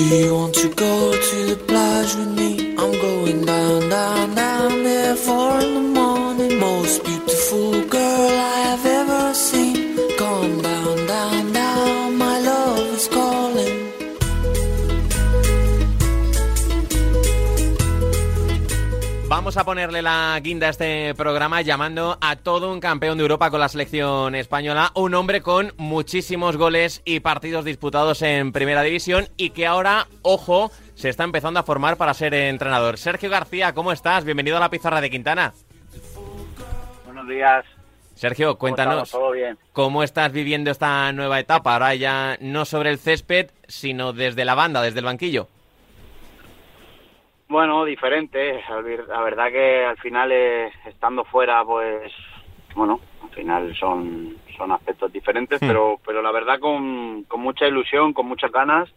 Do you want to go to the plage with me? Vamos a ponerle la guinda a este programa llamando a todo un campeón de Europa con la selección española, un hombre con muchísimos goles y partidos disputados en Primera División y que ahora, ojo, se está empezando a formar para ser entrenador. Sergio García, ¿cómo estás? Bienvenido a la pizarra de Quintana. Buenos días. Sergio, cuéntanos ¿Todo bien? cómo estás viviendo esta nueva etapa, ahora ya no sobre el césped, sino desde la banda, desde el banquillo. Bueno, diferente. Ver- La verdad que al final, eh, estando fuera, pues, bueno, al final son, son aspectos diferentes, Hmm. pero, pero la verdad con, con mucha ilusión, con muchas ganas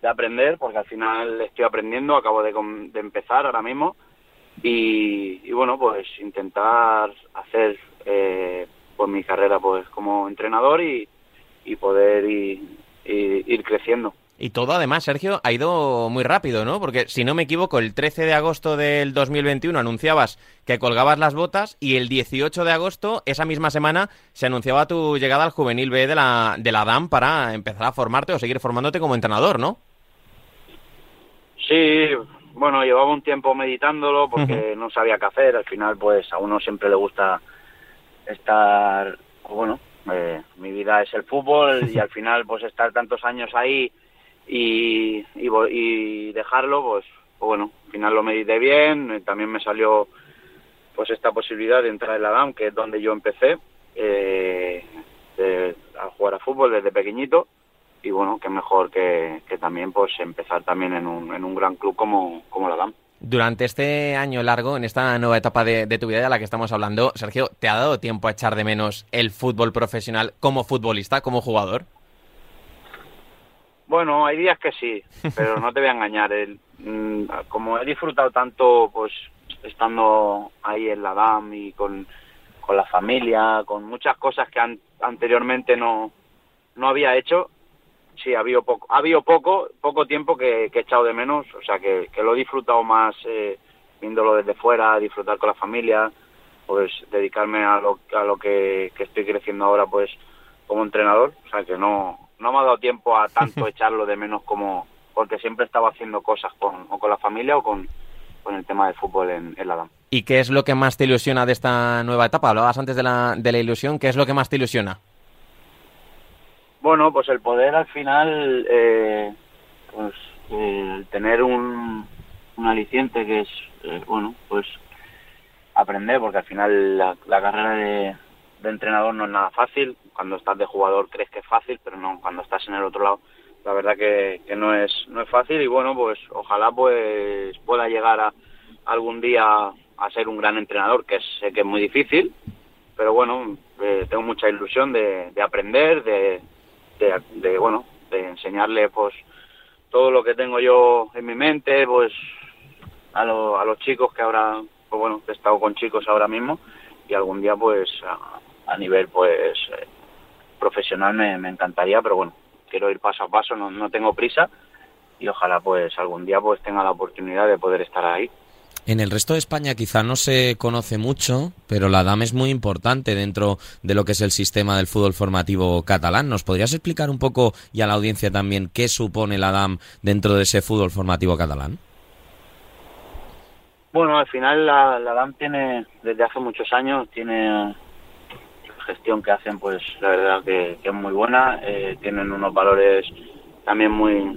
de aprender, porque al final estoy aprendiendo, acabo de, de empezar ahora mismo, y, y bueno, pues intentar hacer eh, pues mi carrera pues como entrenador y, y poder ir, ir- ir creciendo. Y todo además, Sergio, ha ido muy rápido, ¿no? Porque si no me equivoco, el 13 de agosto del 2021 anunciabas que colgabas las botas y el 18 de agosto, esa misma semana, se anunciaba tu llegada al juvenil B de la, de la DAM para empezar a formarte o seguir formándote como entrenador, ¿no? Sí, bueno, llevaba un tiempo meditándolo porque no sabía qué hacer. Al final, pues a uno siempre le gusta estar, bueno, eh, mi vida es el fútbol y al final, pues estar tantos años ahí y, y, y dejarlo, pues, pues, bueno, al final lo medité bien. También me salió, pues esta posibilidad de entrar en la DAM, que es donde yo empecé eh, a jugar a fútbol desde pequeñito y bueno, qué mejor que, que también pues empezar también en un, en un gran club como, como la DAM. Durante este año largo, en esta nueva etapa de, de tu vida de la que estamos hablando, Sergio, ¿te ha dado tiempo a echar de menos el fútbol profesional como futbolista, como jugador? Bueno, hay días que sí, pero no te voy a engañar. El, mm, como he disfrutado tanto, pues estando ahí en la DAM y con, con la familia, con muchas cosas que an- anteriormente no, no había hecho, sí, ha habido poco, ha habido poco, poco tiempo que, que he echado de menos, o sea, que, que lo he disfrutado más eh, viéndolo desde fuera, disfrutar con la familia, pues dedicarme a lo, a lo que, que estoy creciendo ahora, pues como entrenador, o sea, que no, no me ha dado tiempo a tanto echarlo de menos como, porque siempre estaba haciendo cosas con, o con la familia o con, con el tema del fútbol en, en la DAM. ¿Y qué es lo que más te ilusiona de esta nueva etapa? Hablabas antes de la, de la ilusión, ¿qué es lo que más te ilusiona? Bueno, pues el poder al final, eh, pues eh, el tener un, un aliciente que es, eh, bueno, pues aprender, porque al final la, la carrera de, de entrenador no es nada fácil. Cuando estás de jugador crees que es fácil, pero no, cuando estás en el otro lado, la verdad que, no es no es fácil y bueno, pues ojalá pues pueda llegar a algún día a ser un gran entrenador, que sé que es muy difícil, pero bueno, eh, tengo mucha ilusión de, de aprender, de, de, bueno, de enseñarle pues todo lo que tengo yo en mi mente, pues a, lo- a los chicos que ahora, pues bueno, he estado con chicos ahora mismo y algún día pues a, a nivel pues eh, profesional me, me encantaría, pero bueno, quiero ir paso a paso, no, no tengo prisa y ojalá pues algún día pues tenga la oportunidad de poder estar ahí. En el resto de España quizá no se conoce mucho, pero la DAM es muy importante dentro de lo que es el sistema del fútbol formativo catalán. ¿Nos podrías explicar un poco y a la audiencia también qué supone la DAM dentro de ese fútbol formativo catalán? Bueno, al final la, la DAM tiene, desde hace muchos años, tiene gestión que hacen, pues la verdad que, es muy buena. eh, tienen unos valores también muy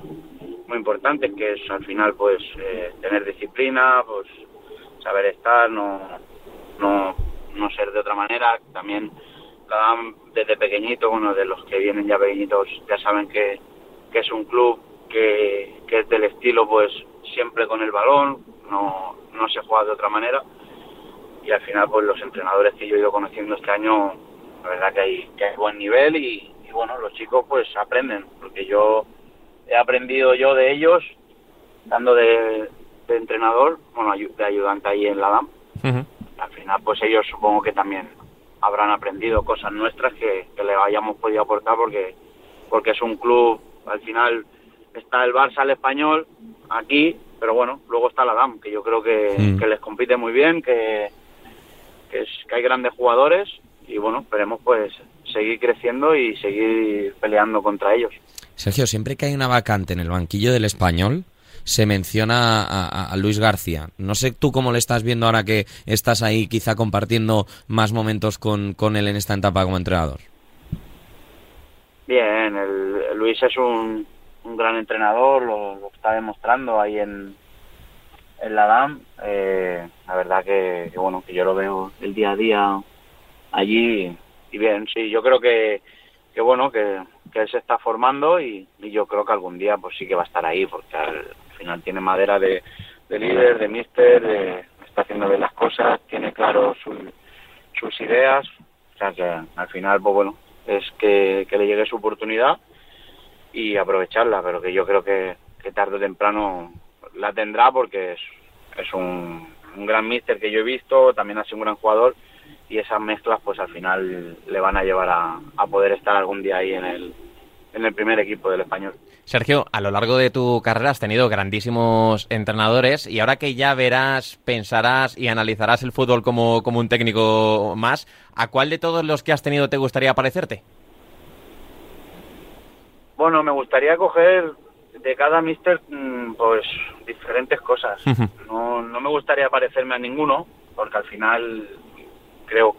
muy importantes, que es al final pues eh, tener disciplina, pues saber estar, no, no, no ser de otra manera. También la DAM desde pequeñito, bueno, de los que vienen ya pequeñitos ya saben que, que es un club que, que es del estilo pues siempre con el balón, no, no se juega de otra manera y al final pues los entrenadores que yo he ido conociendo este año la verdad que hay, que hay buen nivel y, y, bueno los chicos pues aprenden porque yo he aprendido yo de ellos dando de, de entrenador bueno de ayudante ahí en la DAM al final pues ellos supongo que también habrán aprendido cosas nuestras que, que le hayamos podido aportar porque porque es un club al final está el Barça, el Español, aquí, pero bueno, luego está la DAM, que yo creo que, Mm. que les compite muy bien, que, que, es, que hay grandes jugadores y bueno, esperemos pues seguir creciendo y seguir peleando contra ellos. Sergio, siempre que hay una vacante en el banquillo del español, se menciona a, a- a Luis García. No sé tú cómo le estás viendo ahora que estás ahí quizá compartiendo más momentos con, con él en esta etapa como entrenador. Bien, el, Luis es un, un gran entrenador, lo, lo está demostrando ahí en, en la DAM. Eh, la verdad que, que, bueno, que yo lo veo el día a día allí y bien, sí, yo creo que, que bueno, que, que él se está formando y, yo creo que algún día pues sí que va a estar ahí porque al final tiene madera de, de líder, de mister, de, está haciendo bien las cosas, tiene claro su- sus ideas, o sea que al final pues bueno, es que, que le llegue su oportunidad y aprovecharla, pero que yo creo que, tarde o temprano la tendrá porque es, es un, un gran míster que yo he visto, también ha sido un gran jugador y esas mezclas pues al final le van a llevar a, a poder estar algún día ahí en el, en el primer equipo del español. Sergio, a lo largo de tu carrera has tenido grandísimos entrenadores y ahora que ya verás, pensarás y analizarás el fútbol como, como un técnico más, ¿a cuál de todos los que has tenido te gustaría parecerte? Bueno, me gustaría coger de cada mister mm, pues diferentes cosas. No, no me gustaría parecerme a ninguno, porque al final creo,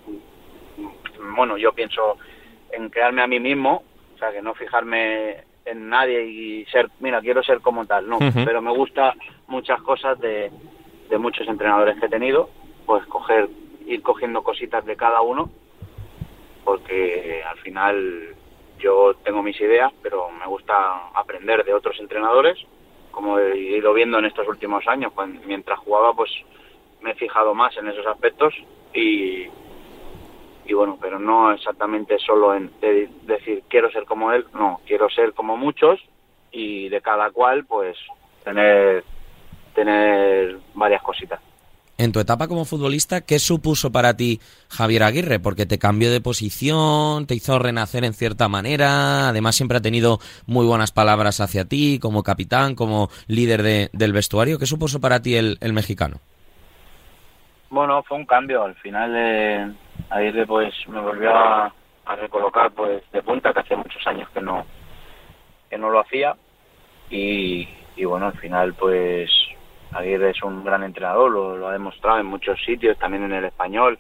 bueno, yo pienso en crearme a mí mismo, o sea, que no fijarme en nadie y ser, mira, quiero ser como tal, no, pero me gusta muchas cosas de, de muchos entrenadores que he tenido, pues coger, ir cogiendo cositas de cada uno, porque al final yo tengo mis ideas, pero me gusta aprender de otros entrenadores, como he ido viendo en estos últimos años. Cuando, mientras jugaba, pues me he fijado más en esos aspectos y, y bueno, pero no exactamente solo en de- decir quiero ser como él, no, quiero ser como muchos y de cada cual, pues tener tener varias cositas. En tu etapa como futbolista, ¿qué supuso para ti Javier Aguirre? Porque te cambió de posición, te hizo renacer en cierta manera, además siempre ha tenido muy buenas palabras hacia ti como capitán, como líder de- del vestuario. ¿Qué supuso para ti el, el mexicano? Bueno, fue un cambio. Al final, eh, Aguirre pues me volvió a, recolocar pues de punta, que hace muchos años que no que no lo hacía. Y, bueno, al final pues Aguirre es un gran entrenador, lo, lo ha demostrado en muchos sitios, también en el español,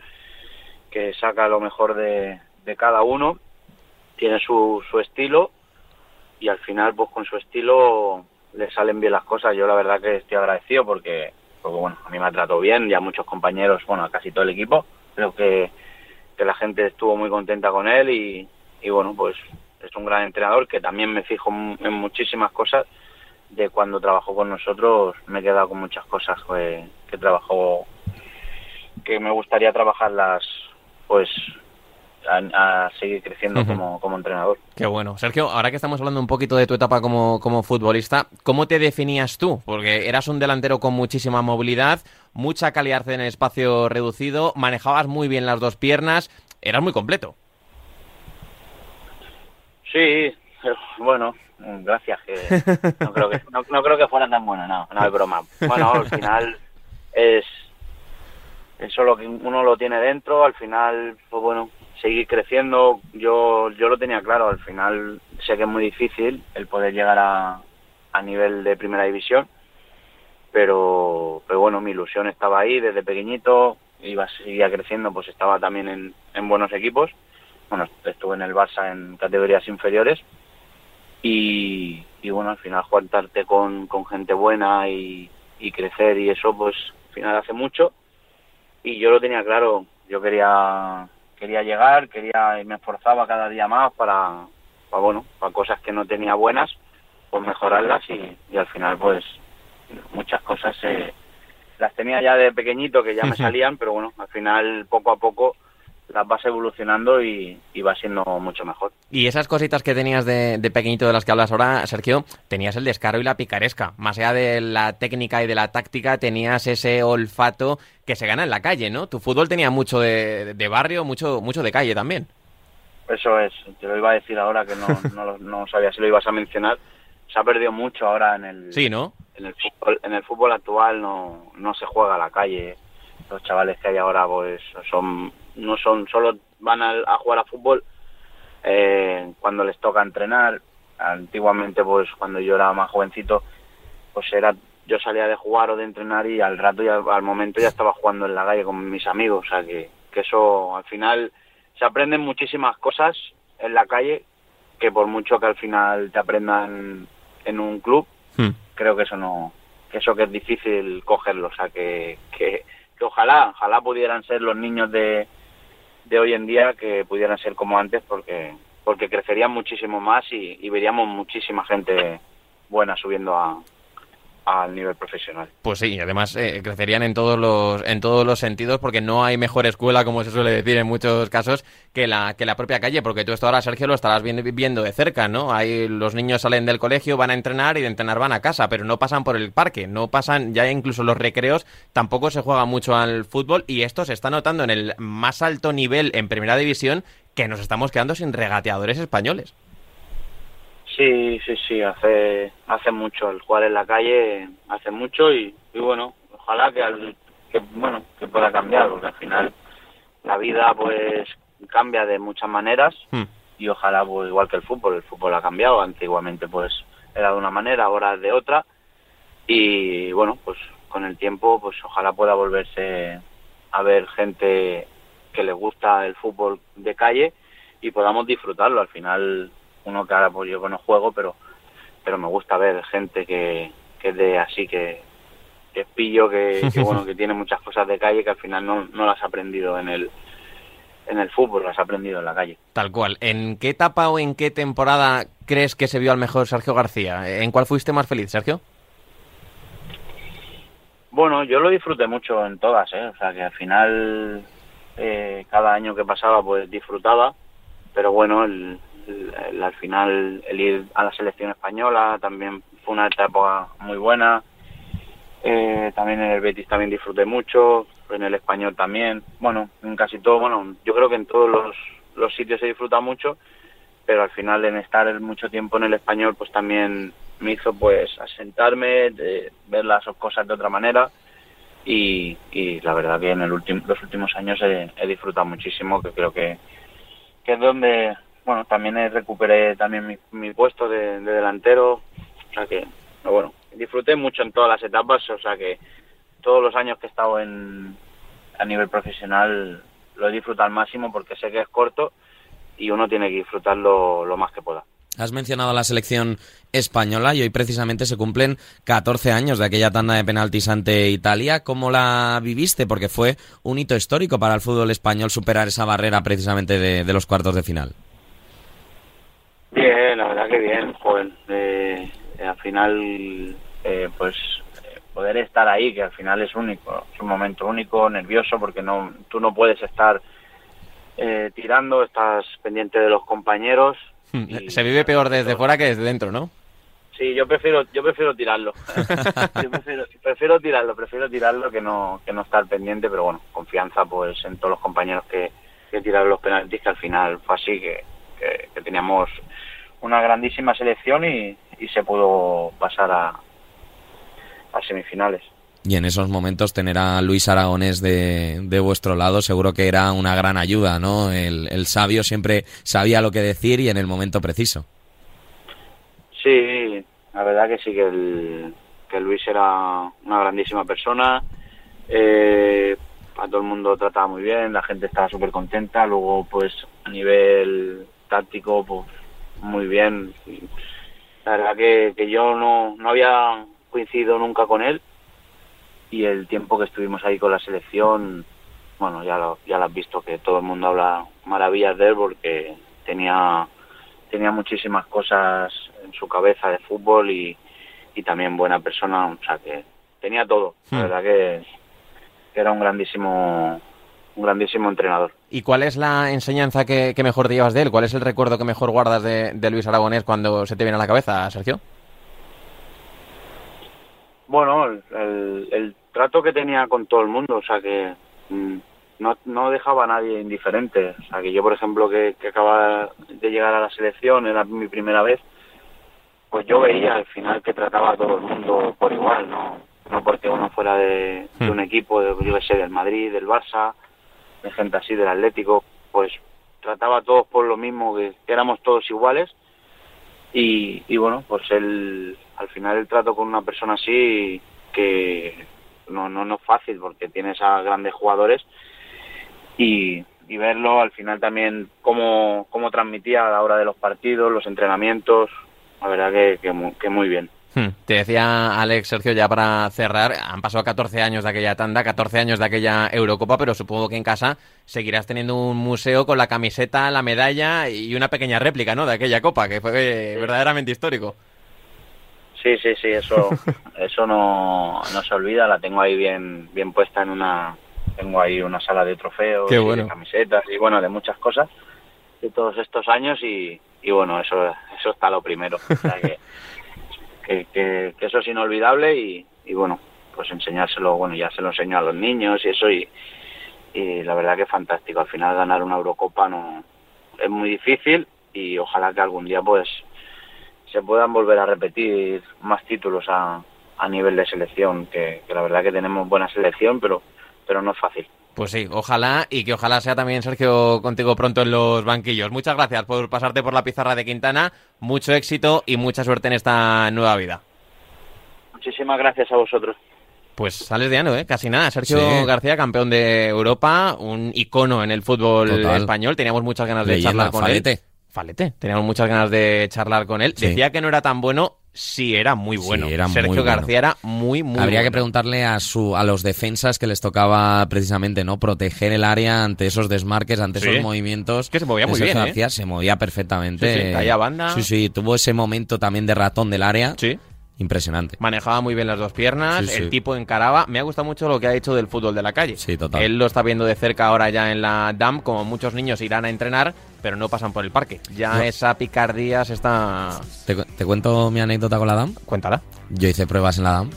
que saca lo mejor de, de cada uno, tiene su, su estilo y al final pues con su estilo le salen bien las cosas. Yo la verdad que estoy agradecido porque, porque bueno, a mí me ha tratado bien, ya muchos compañeros, bueno, a casi todo el equipo, creo que, que la gente estuvo muy contenta con él y, y bueno, pues es un gran entrenador que también me fijo en muchísimas cosas. De cuando trabajó con nosotros me he quedado con muchas cosas que, que trabajó que me gustaría trabajarlas pues a, a seguir creciendo como, como entrenador Qué bueno. Sergio, ahora que estamos hablando un poquito de tu etapa como, como futbolista, ¿cómo te definías tú? Porque eras un delantero con muchísima movilidad, mucha calidad en el espacio reducido, manejabas muy bien las dos piernas, eras muy completo. Sí, eh, bueno, gracias. Que no, creo que, no, no creo que fuera tan buena, no, no es broma. Bueno, al final es eso lo que uno lo tiene dentro, al final, pues bueno, seguir creciendo. Yo yo lo tenía claro, al final sé que es muy difícil el poder llegar a, a nivel de primera división, pero, pero bueno, mi ilusión estaba ahí desde pequeñito, iba seguía creciendo, pues estaba también en, en buenos equipos bueno, estuve en el Barça en categorías inferiores y, y bueno, al final juntarte con, con gente buena y, y crecer y eso, pues al final hace mucho y yo lo tenía claro, yo quería quería llegar, quería y me esforzaba cada día más para, para bueno, para cosas que no tenía buenas, pues mejorarlas y, y al final pues muchas cosas eh, las tenía ya de pequeñito que ya me salían, pero bueno, al final poco a poco las vas evolucionando y, y va siendo mucho mejor. Y esas cositas que tenías de, de pequeñito de las que hablas ahora, Sergio, tenías el descaro y la picaresca. Más allá de la técnica y de la táctica, tenías ese olfato que se gana en la calle, ¿no? Tu fútbol tenía mucho de, de barrio, mucho, mucho de calle también. Eso es, te lo iba a decir ahora que no, no, lo- no sabía si lo ibas a mencionar, se ha perdido mucho ahora en el, Sí, ¿no? en el fútbol, en el fútbol actual no, no se juega a la calle. Los chavales que hay ahora pues son no son solo van a, a jugar a fútbol eh, cuando les toca entrenar. Antiguamente pues cuando yo era más jovencito pues era yo salía de jugar o de entrenar y al rato ya al momento ya estaba jugando en la calle con mis amigos, o sea que, que eso al final se aprenden muchísimas cosas en la calle que por mucho que al final te aprendan en un club Hmm. creo que eso no que eso que es difícil cogerlo o sea que, que, ojalá ojalá pudieran ser los niños de, de hoy en día que pudieran ser como antes porque porque crecerían muchísimo más y, y veríamos muchísima gente buena subiendo a al nivel profesional Pues sí, y además eh, crecerían en todos los en todos los sentidos porque no hay mejor escuela, como se suele decir en muchos casos, que la que la propia calle, porque tú esto ahora, Sergio, lo estarás viendo, de cerca, ¿no? Ahí los niños salen del colegio, van a entrenar y de entrenar van a casa, pero no pasan por el parque, no pasan, ya incluso los recreos, tampoco se juega mucho al fútbol y esto se está notando en el más alto nivel en primera división que nos estamos quedando sin regateadores españoles. Sí, sí, sí, hace hace mucho el jugar en la calle, hace mucho y, y bueno, ojalá que, al, que bueno que pueda cambiar, porque al final la vida pues cambia de muchas maneras Hmm. y ojalá pues igual que el fútbol, el fútbol ha cambiado, antiguamente pues era de una manera, ahora es de otra y bueno, pues con el tiempo pues ojalá pueda volverse a ver gente que le gusta el fútbol de calle y podamos disfrutarlo. Al final, uno que ahora pues yo no juego, pero pero me gusta ver gente que, que es de así que, que es pillo, que, que, bueno, que tiene muchas cosas de calle que al final no, no las ha aprendido en el en el fútbol, las ha aprendido en la calle. Tal cual. ¿En qué etapa o en qué temporada crees que se vio al mejor Sergio García? ¿En cuál fuiste más feliz, Sergio? Bueno, yo lo disfruté mucho en todas, ¿eh? O sea, que al final, eh, cada año que pasaba, pues disfrutaba. Pero bueno, el- al final, el ir a la selección española también fue una etapa muy buena. Eh, también en el Betis también disfruté mucho, en el español también. Bueno, en casi todo, bueno, yo creo que en todos los, los sitios se disfruta mucho, pero al final en estar mucho tiempo en el español, pues también me hizo pues asentarme, de ver las cosas de otra manera y, y la verdad que en el último, los últimos años he, he disfrutado muchísimo, que creo que, que es donde, bueno, también he- recuperé también mi, mi puesto de, de delantero, o sea que, bueno, disfruté mucho en todas las etapas, o sea que todos los años que he estado en, a nivel profesional lo he disfrutado al máximo porque sé que es corto y uno tiene que disfrutarlo lo más que pueda. Has mencionado a la selección española y hoy precisamente se cumplen 14 años de aquella tanda de penaltis ante Italia. ¿Cómo la viviste? Porque fue un hito histórico para el fútbol español superar esa barrera precisamente de, de los cuartos de final. Bien, la verdad que bien, joven. Eh, al final, eh, pues poder estar ahí, que al final es único, es un momento único, nervioso, porque no, tú no puedes estar eh, tirando, estás pendiente de los compañeros. y- Se vive peor desde fuera que desde dentro, ¿no? Sí, yo prefiero, yo prefiero tirarlo. yo prefiero, prefiero tirarlo, prefiero tirarlo que no, que no estar pendiente, pero bueno, confianza pues en todos los compañeros que, que tiraron los penaltis, que al final fue así, que, que, que teníamos una grandísima selección y, y se pudo pasar a, a semifinales. Y en esos momentos tener a Luis Aragonés de, de vuestro lado seguro que era una gran ayuda, ¿no? El, el sabio siempre sabía lo que decir y en el momento preciso. Sí, la verdad que sí, que, el, que Luis era una grandísima persona. Eh, a todo el mundo trataba muy bien, la gente estaba súper contenta. Luego, pues a nivel táctico, pues muy bien. La verdad que, que yo no, no había coincidido nunca con él y el tiempo que estuvimos ahí con la selección, bueno, ya lo, ya lo has visto que todo el mundo habla maravillas de él porque tenía tenía muchísimas cosas en su cabeza de fútbol y, y también buena persona, o sea que tenía todo. La Hmm. verdad que, que era un grandísimo un grandísimo entrenador. ¿Y cuál es la enseñanza que, que mejor te llevas de él? ¿Cuál es el recuerdo que mejor guardas de, de Luis Aragonés cuando se te viene a la cabeza, Sergio? Bueno, el, trato que tenía con todo el mundo, o sea que mm, no, no dejaba a nadie indiferente. O sea que yo, por ejemplo, que, que acababa de llegar a la selección, era mi primera vez, pues yo veía al final que trataba a todo el mundo por igual, no, no porque uno fuera de, de un equipo, de, yo qué sé, del Madrid, del Barça, de gente así, del Atlético, pues trataba a todos por lo mismo, que, éramos todos iguales y, bueno, pues él, al final el trato con una persona así que no, no, no es fácil porque tienes a grandes jugadores y, verlo al final también cómo, cómo transmitía a la hora de los partidos, los entrenamientos, la verdad que, que, que muy bien. Hmm. Te decía Alex Sergio, ya para cerrar, han pasado 14 años de aquella tanda, 14 años de aquella Eurocopa, pero supongo que en casa seguirás teniendo un museo con la camiseta, la medalla y una pequeña réplica, ¿no? De aquella copa, que fue verdaderamente histórico. Sí, sí, sí, eso, eso no, no se olvida, la tengo ahí bien, bien puesta en una, tengo ahí una sala de trofeos, Qué y de camisetas y bueno, de muchas cosas de todos estos años y, y bueno, eso, eso está lo primero, o sea que, que, que- que eso es inolvidable y, y bueno, pues enseñárselo, bueno, ya se lo enseño a los niños y eso y, la verdad que es fantástico, al final ganar una Eurocopa no es muy difícil y ojalá que algún día pues se puedan volver a repetir más títulos a, a nivel de selección, que, que la verdad que tenemos buena selección, pero, pero no es fácil. Pues sí, ojalá y que ojalá sea también Sergio contigo pronto en los banquillos. Muchas gracias por pasarte por la pizarra de Quintana, mucho éxito y mucha suerte en esta nueva vida. Muchísimas gracias a vosotros. Pues sales de ano, ¿eh? Casi nada. Sergio Sí. García, campeón de Europa, un icono en el fútbol Total. español. Teníamos muchas ganas de Leyenda, charlar con Falete. él. Falete. Teníamos muchas ganas de charlar con él. Sí. Decía que no era tan bueno, sí era muy Sí, bueno. muy Sergio bueno. García era muy, muy Habría que preguntarle a su a los defensas que les tocaba precisamente no proteger el área ante esos desmarques, ante Sí. esos movimientos. Es que se movía muy Sergio bien, ¿eh? García se movía perfectamente. Sí, sí, banda. Sí, sí, tuvo ese momento también de ratón del área. Sí. Impresionante. Manejaba muy bien las dos piernas, Sí, el sí. tipo encaraba. Me ha gustado mucho lo que ha hecho del fútbol de la calle. Sí, total. Él lo está viendo de cerca ahora ya en la DAM, como muchos niños irán a entrenar, pero no pasan por el parque. Ya No. esa picardía se está... ¿Te, cu- te cuento mi anécdota con la DAM? Cuéntala. Yo hice pruebas en la DAM,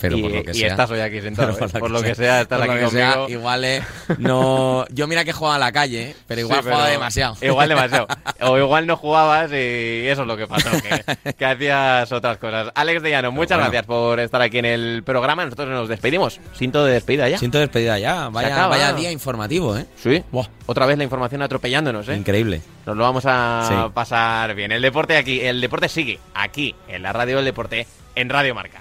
pero y, por lo que y sea. estás hoy aquí sentado. Pero ¿eh? Por lo que sea, estás por lo aquí que sea, conmigo. igual eh, no. Yo mira que jugaba a la calle, eh, pero igual Sí, pero jugaba demasiado. Igual demasiado. O igual no jugabas y eso es lo que pasó, que, que hacías otras cosas. Alex de Llano, muchas bueno. gracias por estar aquí en el programa. Nosotros nos despedimos. Cinto de despedida ya. Siento despedida ya. Vaya, vaya día informativo, ¿eh? Sí. Otra vez la información atropellándonos, ¿eh? Increíble. Nos lo vamos a Sí. pasar bien. El deporte aquí, el deporte sigue aquí en la radio del deporte en Radio Marca.